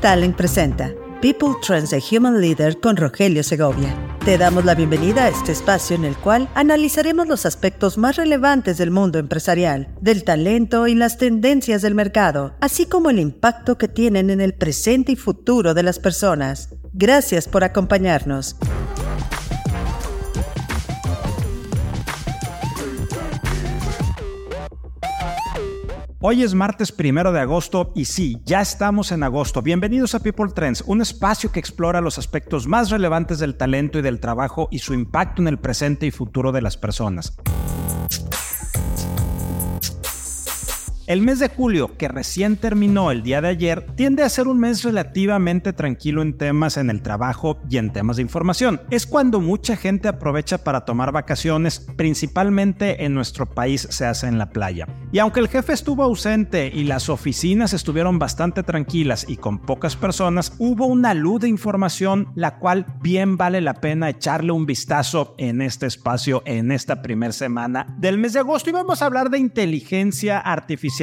Talent presenta People Trends the Human Leader con Rogelio Segovia. Te damos la bienvenida a este espacio en el cual analizaremos los aspectos más relevantes del mundo empresarial, del talento y las tendencias del mercado, así como el impacto que tienen en el presente y futuro de las personas. Gracias por acompañarnos. Hoy es martes primero de agosto y sí, ya estamos en agosto. Bienvenidos a People Trends, un espacio que explora los aspectos más relevantes del talento y del trabajo y su impacto en el presente y futuro de las personas. El mes de julio, que recién terminó el día de ayer, tiende a ser un mes relativamente tranquilo en temas en el trabajo y en temas de información. Es cuando mucha gente aprovecha para tomar vacaciones, principalmente en nuestro país se hace en la playa. Y aunque el jefe estuvo ausente y las oficinas estuvieron bastante tranquilas y con pocas personas, hubo una luz de información la cual bien vale la pena echarle un vistazo en este espacio en esta primera semana del mes de agosto y vamos a hablar de inteligencia artificial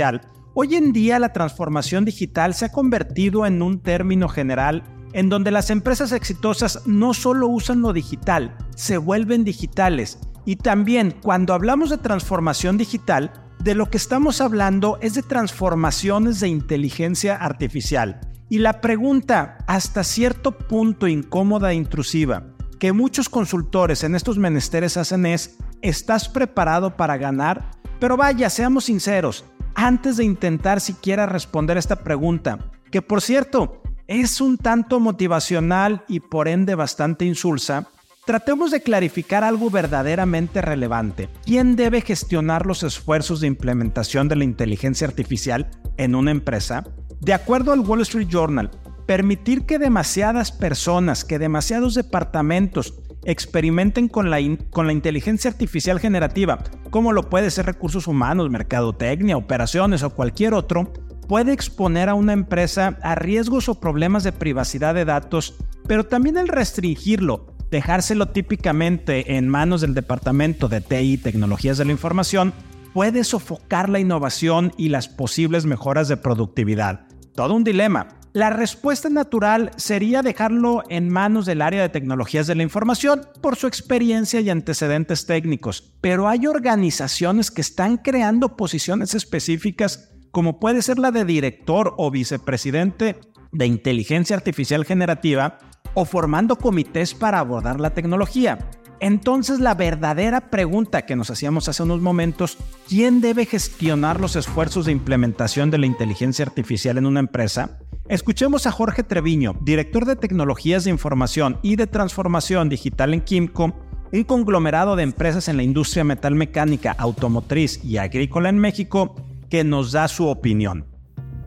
Hoy en día la transformación digital se ha convertido en un término general en donde las empresas exitosas no solo usan lo digital, se vuelven digitales. Y también cuando hablamos de transformación digital, de lo que estamos hablando es de transformaciones de inteligencia artificial. Y la pregunta, hasta cierto punto incómoda e intrusiva, que muchos consultores en estos menesteres hacen es, ¿estás preparado para ganar? Pero vaya, seamos sinceros, antes de intentar siquiera responder esta pregunta, que por cierto es un tanto motivacional y por ende bastante insulsa, tratemos de clarificar algo verdaderamente relevante. ¿Quién debe gestionar los esfuerzos de implementación de la inteligencia artificial en una empresa? De acuerdo al Wall Street Journal, permitir que demasiadas personas, que demasiados departamentos experimenten con la, inteligencia artificial generativa, como lo puede ser recursos humanos, mercadotecnia, operaciones o cualquier otro, puede exponer a una empresa a riesgos o problemas de privacidad de datos, pero también el restringirlo, dejárselo típicamente en manos del Departamento de TI Tecnologías de la Información, puede sofocar la innovación y las posibles mejoras de productividad. Todo un dilema, la respuesta natural sería dejarlo en manos del área de tecnologías de la información por su experiencia y antecedentes técnicos, pero hay organizaciones que están creando posiciones específicas como puede ser la de director o vicepresidente de inteligencia artificial generativa o formando comités para abordar la tecnología. Entonces la verdadera pregunta que nos hacíamos hace unos momentos, ¿quién debe gestionar los esfuerzos de implementación de la inteligencia artificial en una empresa? Escuchemos a Jorge Treviño, director de tecnologías de información y de transformación digital en Kimco, un conglomerado de empresas en la industria metalmecánica, automotriz y agrícola en México, que nos da su opinión.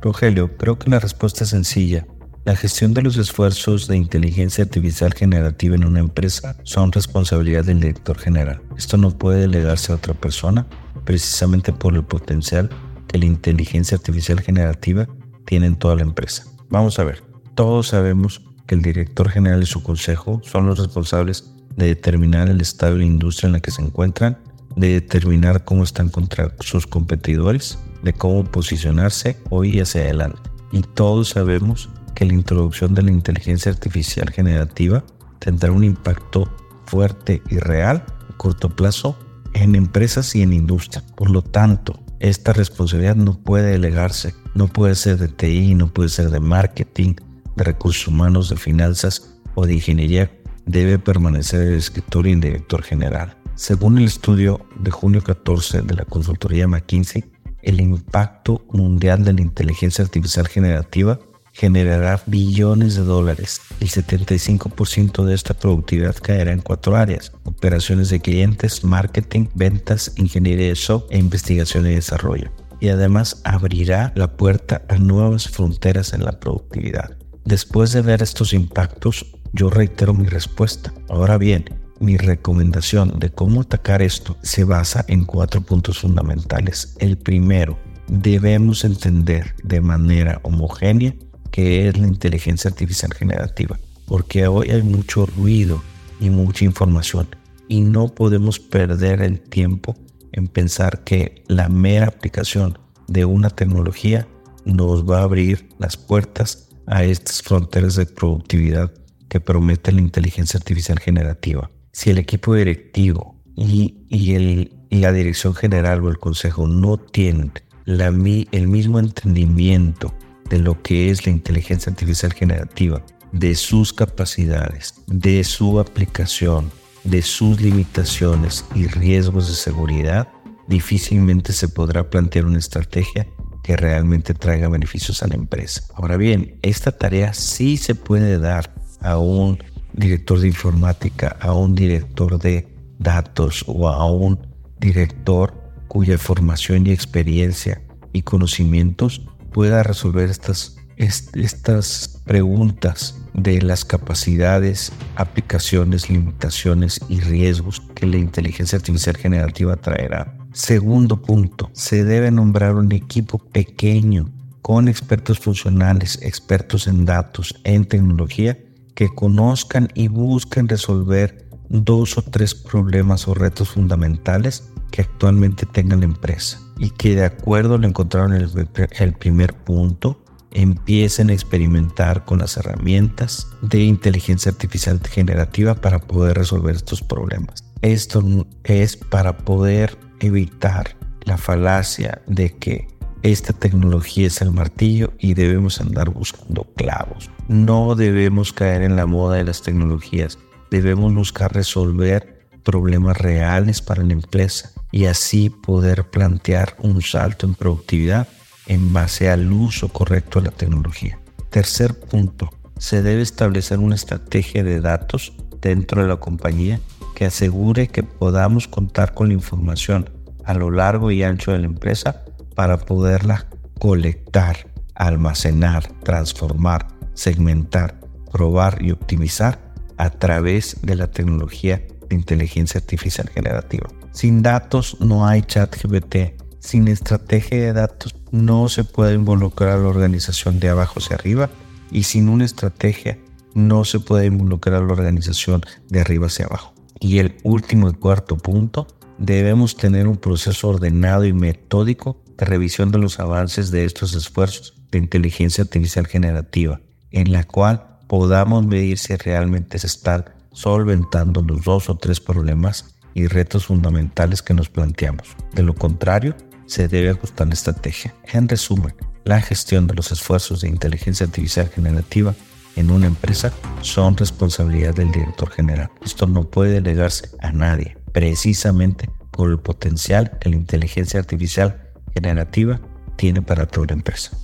Rogelio, creo que la respuesta es sencilla. La gestión de los esfuerzos de inteligencia artificial generativa en una empresa son responsabilidad del director general. Esto no puede delegarse a otra persona, precisamente por el potencial que la inteligencia artificial generativa tiene en toda la empresa. Vamos a ver, todos sabemos que el director general y su consejo son los responsables de determinar el estado de la industria en la que se encuentran, de determinar cómo están contra sus competidores, de cómo posicionarse hoy hacia adelante. Y todos sabemos que la introducción de la inteligencia artificial generativa tendrá un impacto fuerte y real a corto plazo en empresas y en industria. Por lo tanto, esta responsabilidad no puede delegarse, no puede ser de TI, no puede ser de marketing, de recursos humanos, de finanzas o de ingeniería. Debe permanecer el escritorio y el director general. Según el estudio de junio 14 de la consultoría McKinsey, el impacto mundial de la inteligencia artificial generativa generará billones de dólares. El 75% de esta productividad caerá en cuatro áreas. Operaciones de clientes, marketing, ventas, ingeniería de software e investigación y desarrollo. Y además abrirá la puerta a nuevas fronteras en la productividad. Después de ver estos impactos, yo reitero mi respuesta. Ahora bien, mi recomendación de cómo atacar esto se basa en cuatro puntos fundamentales. El primero, debemos entender de manera homogénea que es la inteligencia artificial generativa, porque hoy hay mucho ruido y mucha información y no podemos perder el tiempo en pensar que la mera aplicación de una tecnología nos va a abrir las puertas a estas fronteras de productividad que promete la inteligencia artificial generativa. Si el equipo directivo y, el, la dirección general o el consejo no tienen la, el mismo entendimiento de lo que es la inteligencia artificial generativa, de sus capacidades, de su aplicación, de sus limitaciones y riesgos de seguridad, difícilmente se podrá plantear una estrategia que realmente traiga beneficios a la empresa. Ahora bien, esta tarea sí se puede dar a un director de informática, a un director de datos o a un director cuya formación y experiencia y conocimientos pueda resolver estas, estas preguntas de las capacidades, aplicaciones, limitaciones y riesgos que la inteligencia artificial generativa traerá. Segundo punto, se debe nombrar un equipo pequeño con expertos funcionales, expertos en datos, en tecnología, que conozcan y busquen resolver dos o tres problemas o retos fundamentales que actualmente tenga la empresa y que de acuerdo lo encontraron el, el primer punto, empiecen a experimentar con las herramientas de inteligencia artificial generativa para poder resolver estos problemas. Esto es para poder evitar la falacia de que esta tecnología es el martillo y debemos andar buscando clavos. No debemos caer en la moda de las tecnologías. Debemos buscar resolver problemas reales para la empresa y así poder plantear un salto en productividad en base al uso correcto de la tecnología. Tercer punto, se debe establecer una estrategia de datos dentro de la compañía que asegure que podamos contar con la información a lo largo y ancho de la empresa para poderla colectar, almacenar, transformar, segmentar, probar y optimizar a través de la tecnología de inteligencia artificial generativa. Sin datos no hay chat GBT. Sin estrategia de datos no se puede involucrar a la organización de abajo hacia arriba y sin una estrategia no se puede involucrar a la organización de arriba hacia abajo. Y el último y cuarto punto, debemos tener un proceso ordenado y metódico de revisión de los avances de estos esfuerzos de inteligencia artificial generativa, en la cual podamos medir si realmente se están solventando los dos o tres problemas y retos fundamentales que nos planteamos. De lo contrario, se debe ajustar la estrategia. En resumen, la gestión de los esfuerzos de inteligencia artificial generativa en una empresa son responsabilidad del director general. Esto no puede delegarse a nadie, precisamente por el potencial que la inteligencia artificial generativa tiene para toda la empresa.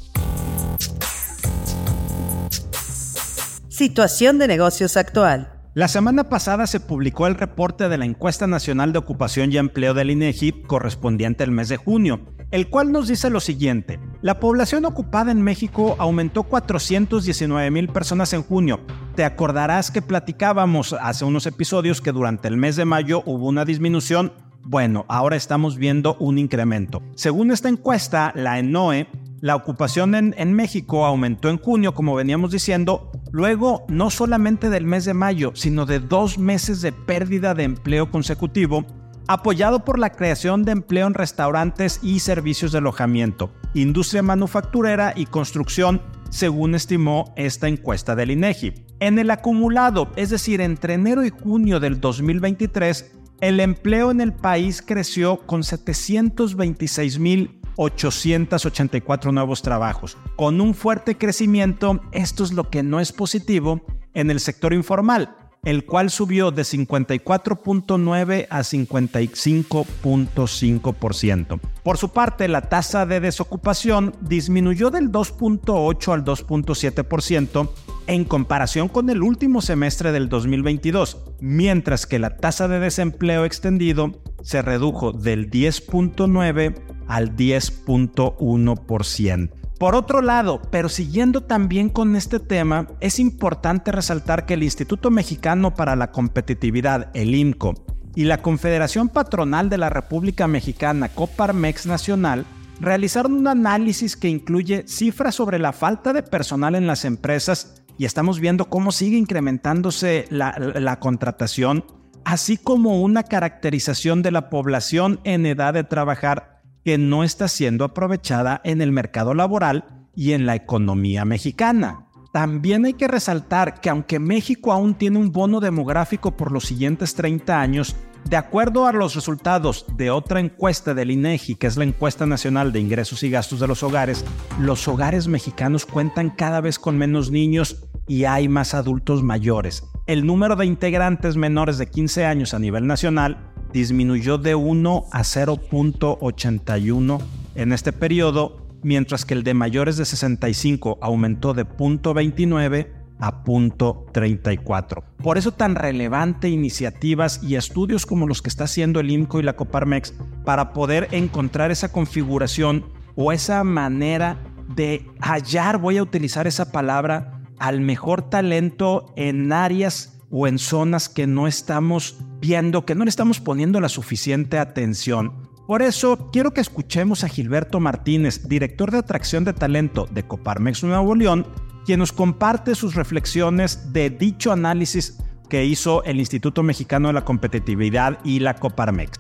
Situación de negocios actual. La semana pasada se publicó el reporte de la Encuesta Nacional de Ocupación y Empleo del INEGI correspondiente al mes de junio, el cual nos dice lo siguiente. La población ocupada en México aumentó 419 mil personas en junio. Te acordarás que platicábamos hace unos episodios que durante el mes de mayo hubo una disminución. Bueno, ahora estamos viendo un incremento. Según esta encuesta, la ENOE la ocupación en, México aumentó en junio, como veníamos diciendo, luego no solamente del mes de mayo, sino de dos meses de pérdida de empleo consecutivo, apoyado por la creación de empleo en restaurantes y servicios de alojamiento, industria manufacturera y construcción, según estimó esta encuesta del INEGI. En el acumulado, es decir, entre enero y junio del 2023, el empleo en el país creció con 726 mil 884 nuevos trabajos. Con un fuerte crecimiento, esto es lo que no es positivo en el sector informal, el cual subió de 54.9 a 55.5%. Por su parte, la tasa de desocupación disminuyó del 2.8 al 2.7% en comparación con el último semestre del 2022, mientras que la tasa de desempleo extendido se redujo del 10.9 al 10.1%. Por otro lado, pero siguiendo también con este tema, es importante resaltar que el Instituto Mexicano para la Competitividad, el INCO, y la Confederación Patronal de la República Mexicana, Coparmex Nacional, realizaron un análisis que incluye cifras sobre la falta de personal en las empresas y estamos viendo cómo sigue incrementándose la, la contratación, así como una caracterización de la población en edad de trabajar que no está siendo aprovechada en el mercado laboral y en la economía mexicana. también hay que resaltar que aunque México aún tiene un bono demográfico por los siguientes 30 años, de acuerdo a los resultados de otra encuesta del INEGI, que es la encuesta nacional de ingresos y gastos de los hogares, los hogares mexicanos cuentan cada vez con menos niños y hay más adultos mayores. El número de integrantes menores de 15 años a nivel nacional disminuyó de 1 a 0.81 en este periodo mientras que el de mayores de 65 aumentó de 0.29 a 0.34. Por eso tan relevante iniciativas y estudios como los que está haciendo el IMCO y la Coparmex para poder encontrar esa configuración o esa manera de hallar, voy a utilizar esa palabra, al mejor talento en áreas o en zonas que no estamos viendo, que no le estamos poniendo la suficiente atención. Por eso quiero que escuchemos a Gilberto Martínez, director de atracción de talento de Coparmex Nuevo León, quien nos comparte sus reflexiones de dicho análisis que hizo el Instituto Mexicano de la Competitividad y la Coparmex.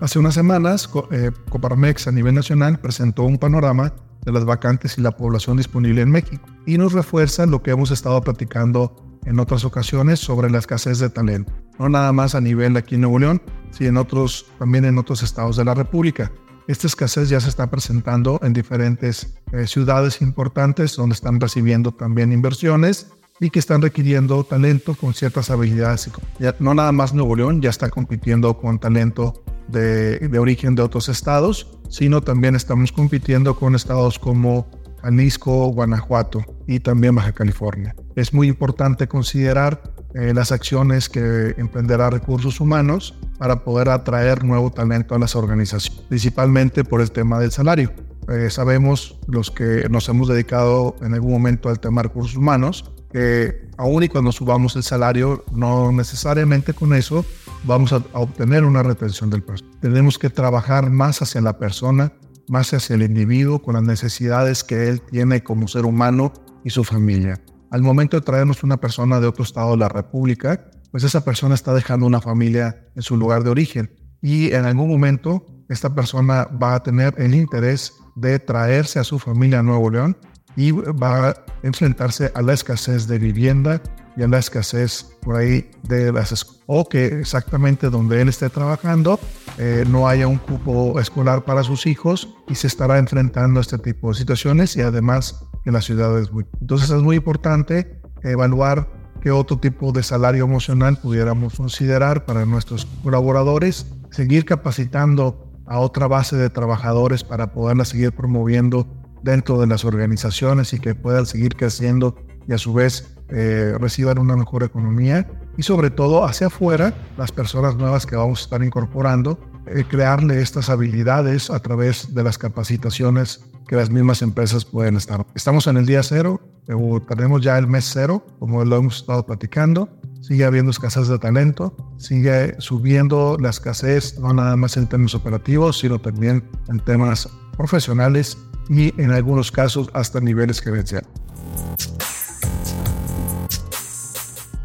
Hace unas semanas, eh, Coparmex a nivel nacional presentó un panorama de las vacantes y la población disponible en México y nos refuerza lo que hemos estado platicando en otras ocasiones sobre la escasez de talento, no nada más a nivel aquí en Nuevo León, sino en otros, también en otros estados de la República. Esta escasez ya se está presentando en diferentes eh, ciudades importantes donde están recibiendo también inversiones y que están requiriendo talento con ciertas habilidades. Ya, no nada más Nuevo León ya está compitiendo con talento de, de origen de otros estados, sino también estamos compitiendo con estados como Jalisco, Guanajuato y también Baja California. Es muy importante considerar eh, las acciones que emprenderá recursos humanos para poder atraer nuevo talento a las organizaciones, principalmente por el tema del salario. Eh, sabemos los que nos hemos dedicado en algún momento al tema de recursos humanos que aún y cuando subamos el salario, no necesariamente con eso vamos a, a obtener una retención del personal. Tenemos que trabajar más hacia la persona más hacia el individuo con las necesidades que él tiene como ser humano y su familia. Al momento de traernos una persona de otro estado de la República, pues esa persona está dejando una familia en su lugar de origen. Y en algún momento esta persona va a tener el interés de traerse a su familia a Nuevo León y va a enfrentarse a la escasez de vivienda y a la escasez por ahí de las o que exactamente donde él esté trabajando eh, no haya un cupo escolar para sus hijos y se estará enfrentando a este tipo de situaciones y además que la ciudad es muy entonces es muy importante evaluar qué otro tipo de salario emocional pudiéramos considerar para nuestros colaboradores seguir capacitando a otra base de trabajadores para poderla seguir promoviendo dentro de las organizaciones y que puedan seguir creciendo y a su vez eh, reciban una mejor economía. Y sobre todo hacia afuera, las personas nuevas que vamos a estar incorporando, eh, crearle estas habilidades a través de las capacitaciones que las mismas empresas pueden estar. Estamos en el día cero, o tenemos ya el mes cero, como lo hemos estado platicando. Sigue habiendo escasez de talento, sigue subiendo la escasez, no nada más en términos operativos, sino también en temas profesionales y en algunos casos hasta niveles gerenciales.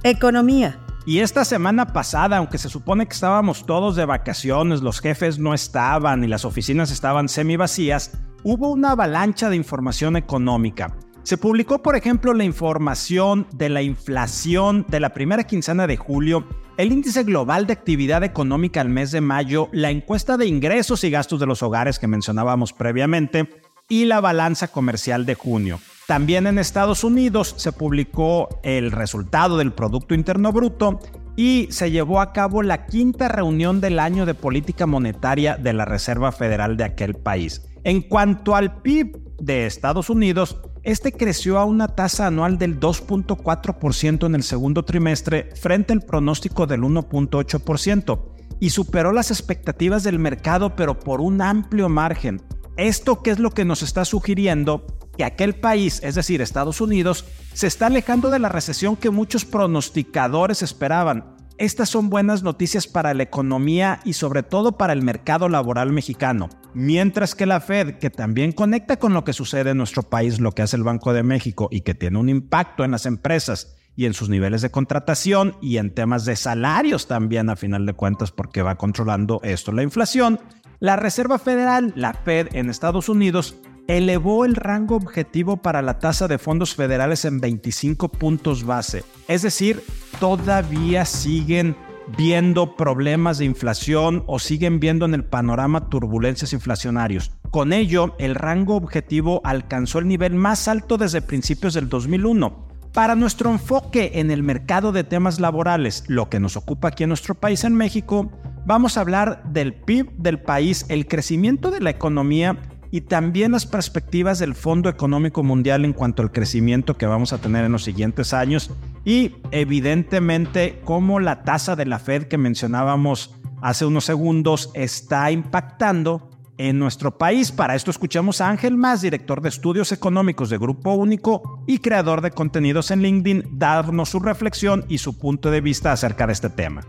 Economía. Y esta semana pasada, aunque se supone que estábamos todos de vacaciones, los jefes no estaban y las oficinas estaban semi vacías, hubo una avalancha de información económica. Se publicó, por ejemplo, la información de la inflación de la primera quincena de julio, el índice global de actividad económica al mes de mayo, la encuesta de ingresos y gastos de los hogares que mencionábamos previamente y la balanza comercial de junio. También en Estados Unidos se publicó el resultado del Producto Interno Bruto y se llevó a cabo la quinta reunión del año de política monetaria de la Reserva Federal de aquel país. En cuanto al PIB de Estados Unidos, este creció a una tasa anual del 2.4% en el segundo trimestre frente al pronóstico del 1.8% y superó las expectativas del mercado pero por un amplio margen. ¿Esto qué es lo que nos está sugiriendo? Que aquel país, es decir, Estados Unidos, se está alejando de la recesión que muchos pronosticadores esperaban. Estas son buenas noticias para la economía y sobre todo para el mercado laboral mexicano. Mientras que la Fed, que también conecta con lo que sucede en nuestro país, lo que hace el Banco de México y que tiene un impacto en las empresas y en sus niveles de contratación y en temas de salarios también a final de cuentas porque va controlando esto la inflación, la Reserva Federal, la Fed en Estados Unidos, elevó el rango objetivo para la tasa de fondos federales en 25 puntos base. Es decir, todavía siguen viendo problemas de inflación o siguen viendo en el panorama turbulencias inflacionarios. Con ello, el rango objetivo alcanzó el nivel más alto desde principios del 2001. Para nuestro enfoque en el mercado de temas laborales, lo que nos ocupa aquí en nuestro país, en México, vamos a hablar del PIB del país, el crecimiento de la economía y también las perspectivas del Fondo Económico Mundial en cuanto al crecimiento que vamos a tener en los siguientes años y evidentemente cómo la tasa de la Fed que mencionábamos hace unos segundos está impactando en nuestro país. Para esto escuchamos a Ángel Más, director de estudios económicos de Grupo Único y creador de contenidos en LinkedIn, darnos su reflexión y su punto de vista acerca de este tema.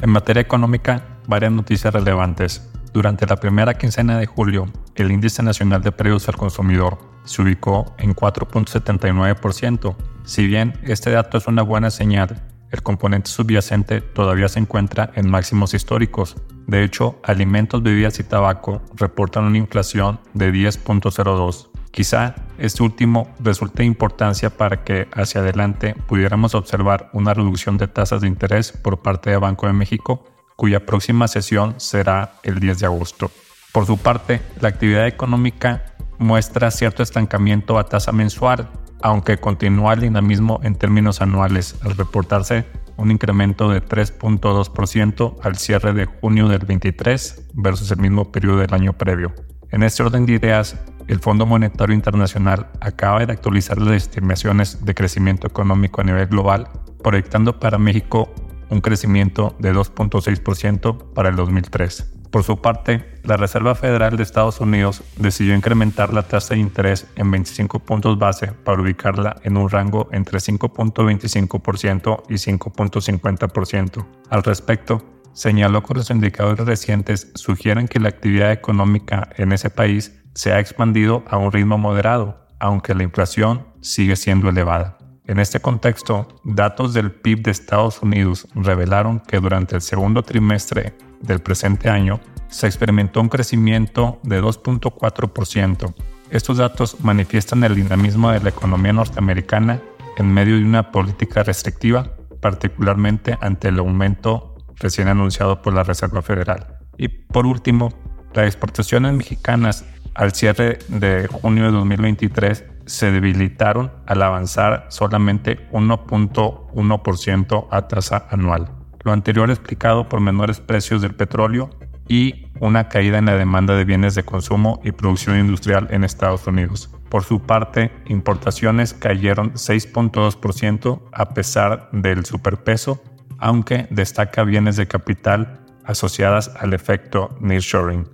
En materia económica, varias noticias relevantes. Durante la primera quincena de julio, el índice nacional de precios al consumidor se ubicó en 4.79%. Si bien este dato es una buena señal, el componente subyacente todavía se encuentra en máximos históricos. De hecho, alimentos, bebidas y tabaco reportan una inflación de 10.02. Quizá este último resulte de importancia para que hacia adelante pudiéramos observar una reducción de tasas de interés por parte de Banco de México cuya próxima sesión será el 10 de agosto. Por su parte, la actividad económica muestra cierto estancamiento a tasa mensual, aunque continúa el dinamismo en términos anuales, al reportarse un incremento de 3.2% al cierre de junio del 23 versus el mismo periodo del año previo. En este orden de ideas, el Fondo Monetario Internacional acaba de actualizar las estimaciones de crecimiento económico a nivel global, proyectando para México un crecimiento de 2.6% para el 2003. Por su parte, la Reserva Federal de Estados Unidos decidió incrementar la tasa de interés en 25 puntos base para ubicarla en un rango entre 5.25% y 5.50%. Al respecto, señaló que los indicadores recientes sugieren que la actividad económica en ese país se ha expandido a un ritmo moderado, aunque la inflación sigue siendo elevada. En este contexto, datos del PIB de Estados Unidos revelaron que durante el segundo trimestre del presente año se experimentó un crecimiento de 2.4%. Estos datos manifiestan el dinamismo de la economía norteamericana en medio de una política restrictiva, particularmente ante el aumento recién anunciado por la Reserva Federal. Y por último, las exportaciones mexicanas al cierre de junio de 2023 se debilitaron al avanzar solamente 1.1% a tasa anual. Lo anterior explicado por menores precios del petróleo y una caída en la demanda de bienes de consumo y producción industrial en Estados Unidos. Por su parte, importaciones cayeron 6.2% a pesar del superpeso, aunque destaca bienes de capital asociadas al efecto nearshoring.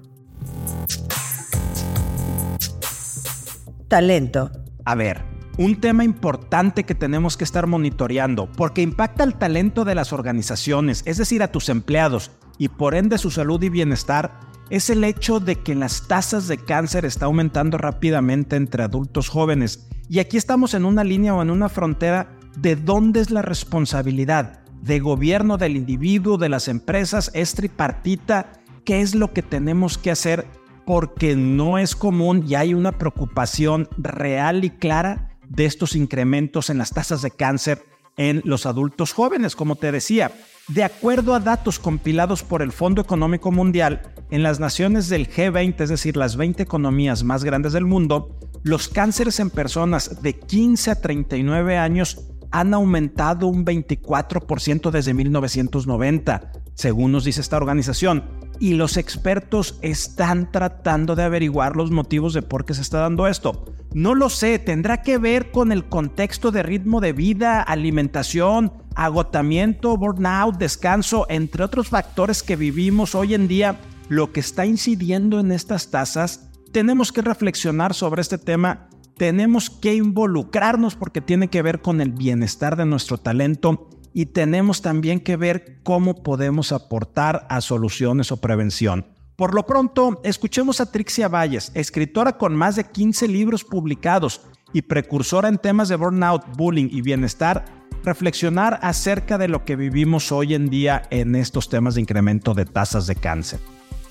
Talento. A ver, un tema importante que tenemos que estar monitoreando, porque impacta el talento de las organizaciones, es decir, a tus empleados, y por ende su salud y bienestar, es el hecho de que las tasas de cáncer está aumentando rápidamente entre adultos jóvenes. Y aquí estamos en una línea o en una frontera de dónde es la responsabilidad, de gobierno del individuo, de las empresas, es tripartita, qué es lo que tenemos que hacer porque no es común y hay una preocupación real y clara de estos incrementos en las tasas de cáncer en los adultos jóvenes, como te decía. De acuerdo a datos compilados por el Fondo Económico Mundial, en las naciones del G20, es decir, las 20 economías más grandes del mundo, los cánceres en personas de 15 a 39 años han aumentado un 24% desde 1990, según nos dice esta organización y los expertos están tratando de averiguar los motivos de por qué se está dando esto. No lo sé, tendrá que ver con el contexto de ritmo de vida, alimentación, agotamiento, burnout, descanso, entre otros factores que vivimos hoy en día, lo que está incidiendo en estas tasas. Tenemos que reflexionar sobre este tema, tenemos que involucrarnos porque tiene que ver con el bienestar de nuestro talento y tenemos también que ver cómo podemos aportar a soluciones o prevención. Por lo pronto, escuchemos a Trixia Valles, escritora con más de 15 libros publicados y precursora en temas de burnout, bullying y bienestar, reflexionar acerca de lo que vivimos hoy en día en estos temas de incremento de tasas de cáncer.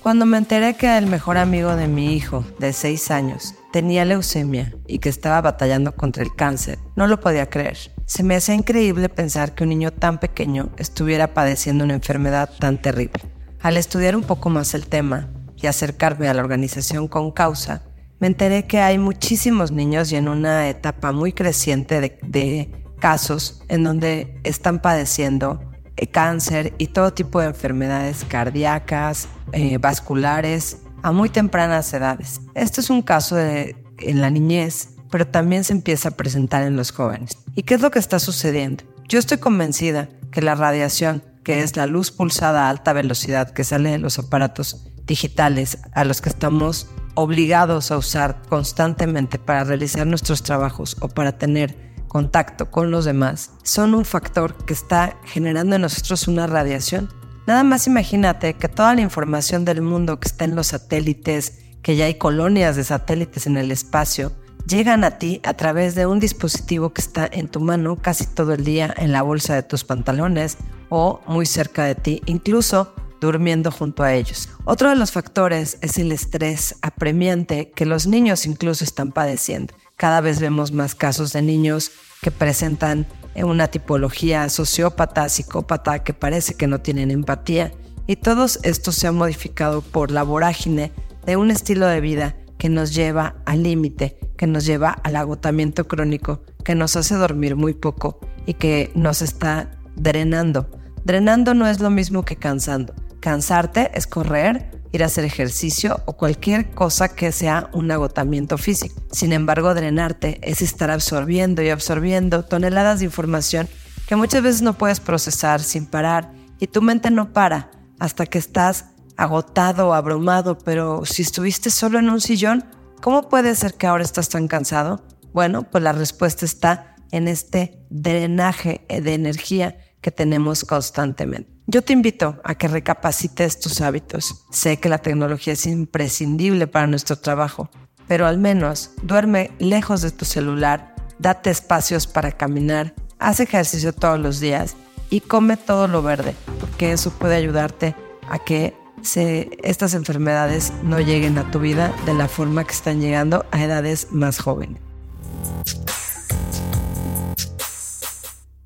Cuando me enteré que el mejor amigo de mi hijo, de 6 años, tenía leucemia y que estaba batallando contra el cáncer, no lo podía creer. Se me hacía increíble pensar que un niño tan pequeño estuviera padeciendo una enfermedad tan terrible. Al estudiar un poco más el tema y acercarme a la organización con causa, me enteré que hay muchísimos niños y en una etapa muy creciente de, casos en donde están padeciendo eh, cáncer y todo tipo de enfermedades cardíacas, eh, vasculares, a muy tempranas edades. Esto es un caso en la niñez, pero también se empieza a presentar en los jóvenes. ¿Y qué es lo que está sucediendo? Yo estoy convencida que la radiación, que es la luz pulsada a alta velocidad que sale de los aparatos digitales a los que estamos obligados a usar constantemente para realizar nuestros trabajos o para tener contacto con los demás, son un factor que está generando en nosotros una radiación Nada más imagínate que toda la información del mundo que está en los satélites, que ya hay colonias de satélites en el espacio, llegan a ti a través de un dispositivo que está en tu mano casi todo el día en la bolsa de tus pantalones o muy cerca de ti, incluso durmiendo junto a ellos. Otro de los factores es el estrés apremiante que los niños incluso están padeciendo. Cada vez vemos más casos de niños que presentan en una tipología sociópata, psicópata, que parece que no tienen empatía. Y todos estos se han modificado por la vorágine de un estilo de vida que nos lleva al límite, que nos lleva al agotamiento crónico, que nos hace dormir muy poco y que nos está drenando. Drenando no es lo mismo que cansando. Cansarte es correr, ir a hacer ejercicio o cualquier cosa que sea un agotamiento físico. Sin embargo, drenarte es estar absorbiendo y absorbiendo toneladas de información que muchas veces no puedes procesar sin parar y tu mente no para hasta que estás agotado abrumado, pero si estuviste solo en un sillón, ¿cómo puede ser que ahora estás tan cansado? Bueno, pues la respuesta está en este drenaje de energía que tenemos constantemente. Yo te invito a que recapacites tus hábitos. Sé que la tecnología es imprescindible para nuestro trabajo, pero al menos duerme lejos de tu celular, date espacios para caminar, haz ejercicio todos los días y come todo lo verde, porque eso puede ayudarte a que estas enfermedades no lleguen a tu vida de la forma que están llegando a edades más jóvenes.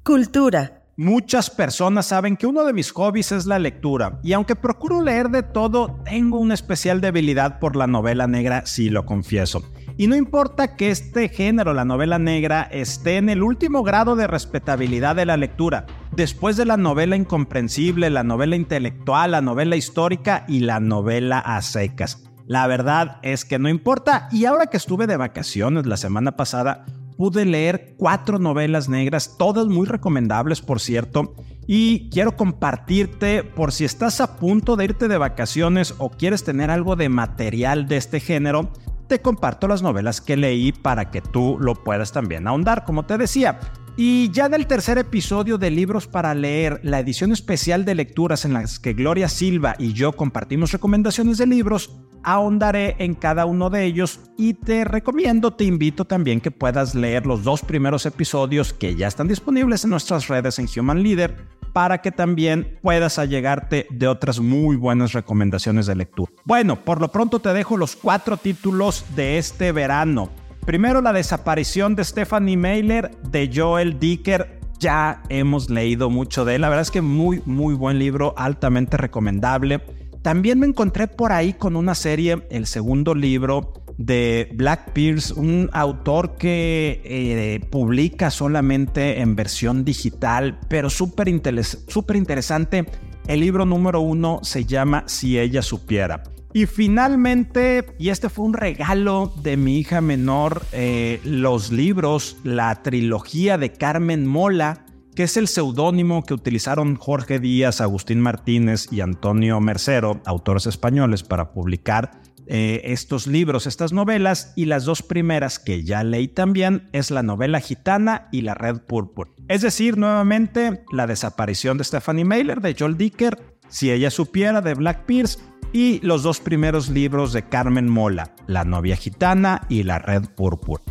Cultura Muchas personas saben que uno de mis hobbies es la lectura, y aunque procuro leer de todo, tengo una especial debilidad por la novela negra, si lo confieso. Y no importa que este género, la novela negra, esté en el último grado de respetabilidad de la lectura, después de la novela incomprensible, la novela intelectual, la novela histórica y la novela a secas. La verdad es que no importa, y ahora que estuve de vacaciones la semana pasada, pude leer cuatro novelas negras, todas muy recomendables por cierto, y quiero compartirte por si estás a punto de irte de vacaciones o quieres tener algo de material de este género, te comparto las novelas que leí para que tú lo puedas también ahondar, como te decía. Y ya en el tercer episodio de Libros para Leer, la edición especial de lecturas en las que Gloria Silva y yo compartimos recomendaciones de libros, ahondaré en cada uno de ellos y te recomiendo, te invito también que puedas leer los dos primeros episodios que ya están disponibles en nuestras redes en Human Leader para que también puedas allegarte de otras muy buenas recomendaciones de lectura. Bueno, por lo pronto te dejo los cuatro títulos de este verano. Primero, la desaparición de Stephanie Mailer de Joel Dicker. Ya hemos leído mucho de él. La verdad es que muy, muy buen libro, altamente recomendable. También me encontré por ahí con una serie, el segundo libro de Black Pierce, un autor que eh, publica solamente en versión digital, pero súper interesante. El libro número uno se llama Si ella supiera. Y finalmente, y este fue un regalo de mi hija menor, eh, los libros, la trilogía de Carmen Mola, que es el seudónimo que utilizaron Jorge Díaz, Agustín Martínez y Antonio Mercero, autores españoles, para publicar eh, estos libros, estas novelas, y las dos primeras que ya leí también es la novela gitana y la red púrpura. Es decir, nuevamente, la desaparición de Stephanie Mailer de Joel Dicker, si ella supiera de Black Pierce, y los dos primeros libros de Carmen Mola, La novia gitana y La red púrpura.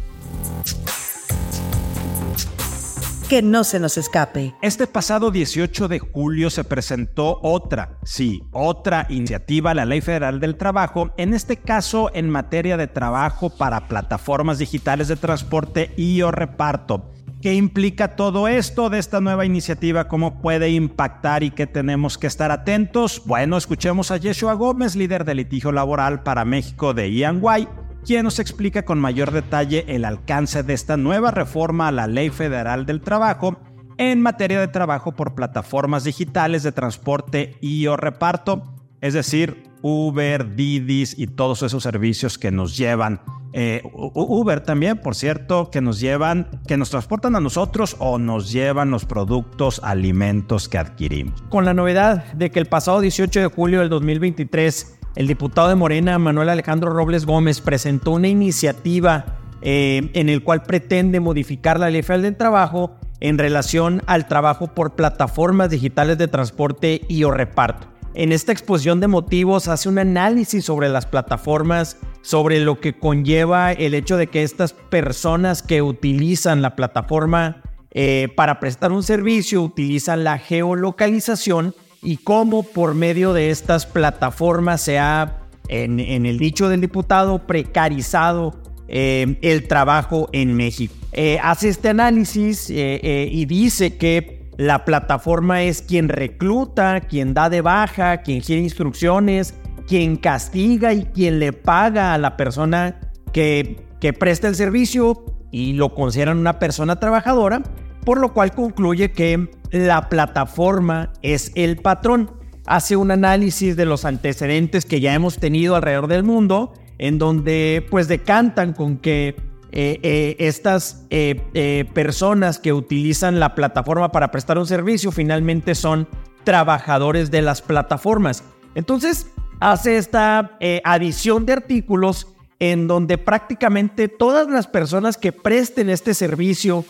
que no se nos escape. Este pasado 18 de julio se presentó otra, sí, otra iniciativa, la Ley Federal del Trabajo, en este caso en materia de trabajo para plataformas digitales de transporte y o reparto. ¿Qué implica todo esto de esta nueva iniciativa? ¿Cómo puede impactar y qué tenemos que estar atentos? Bueno, escuchemos a Yeshua Gómez, líder de litigio laboral para México de EY, quien nos explica con mayor detalle el alcance de esta nueva reforma a la Ley Federal del Trabajo en materia de trabajo por plataformas digitales de transporte y o reparto, es decir, Uber, Didis y todos esos servicios que nos llevan eh, Uber también, por cierto, que nos llevan, que nos transportan a nosotros o nos llevan los productos, alimentos que adquirimos. Con la novedad de que el pasado 18 de julio del 2023, el diputado de Morena, Manuel Alejandro Robles Gómez, presentó una iniciativa eh, en el cual pretende modificar la ley federal del trabajo en relación al trabajo por plataformas digitales de transporte y o reparto. En esta exposición de motivos hace un análisis sobre las plataformas, sobre lo que conlleva el hecho de que estas personas que utilizan la plataforma eh, para prestar un servicio utilizan la geolocalización y cómo por medio de estas plataformas se ha, en, el dicho del diputado, precarizado eh, el trabajo en México. Eh, hace este análisis y dice que la plataforma es quien recluta, quien da de baja, quien quiere instrucciones, quien castiga y quien le paga a la persona que, que presta el servicio y lo consideran una persona trabajadora, por lo cual concluye que la plataforma es el patrón. Hace un análisis de los antecedentes que ya hemos tenido alrededor del mundo, en donde pues decantan con que eh, eh, estas eh, personas que utilizan la plataforma para prestar un servicio finalmente son trabajadores de las plataformas. Entonces hace esta adición de artículos en donde prácticamente todas las personas que presten este servicio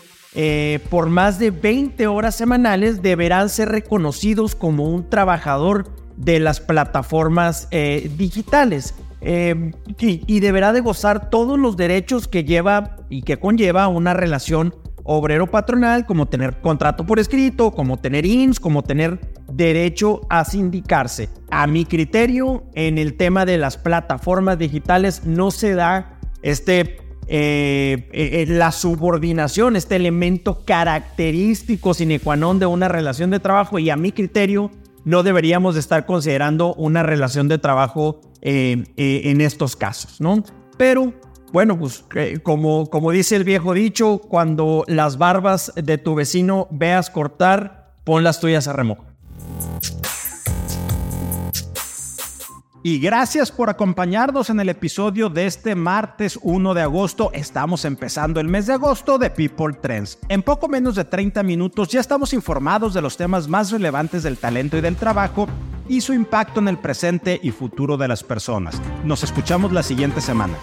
por más de 20 horas semanales deberán ser reconocidos como un trabajador de las plataformas digitales. Em, y, deberá de gozar todos los derechos que lleva y que conlleva una relación obrero-patronal, como tener contrato por escrito, como tener INS, como tener derecho a sindicarse. A mi criterio, en el tema de las plataformas digitales no se da este, eh, eh, la subordinación, este elemento característico sine qua non de una relación de trabajo y a mi criterio no deberíamos de estar considerando una relación de trabajo eh, eh, en estos casos, ¿no? Pero bueno, pues eh, como, como dice el viejo dicho, cuando las barbas de tu vecino veas cortar, pon las tuyas a remojo. Y gracias por acompañarnos en el episodio de este martes 1 de agosto. Estamos empezando el mes de agosto de People Trends. En poco menos de 30 minutos ya estamos informados de los temas más relevantes del talento y del trabajo y su impacto en el presente y futuro de las personas. Nos escuchamos la siguiente semana.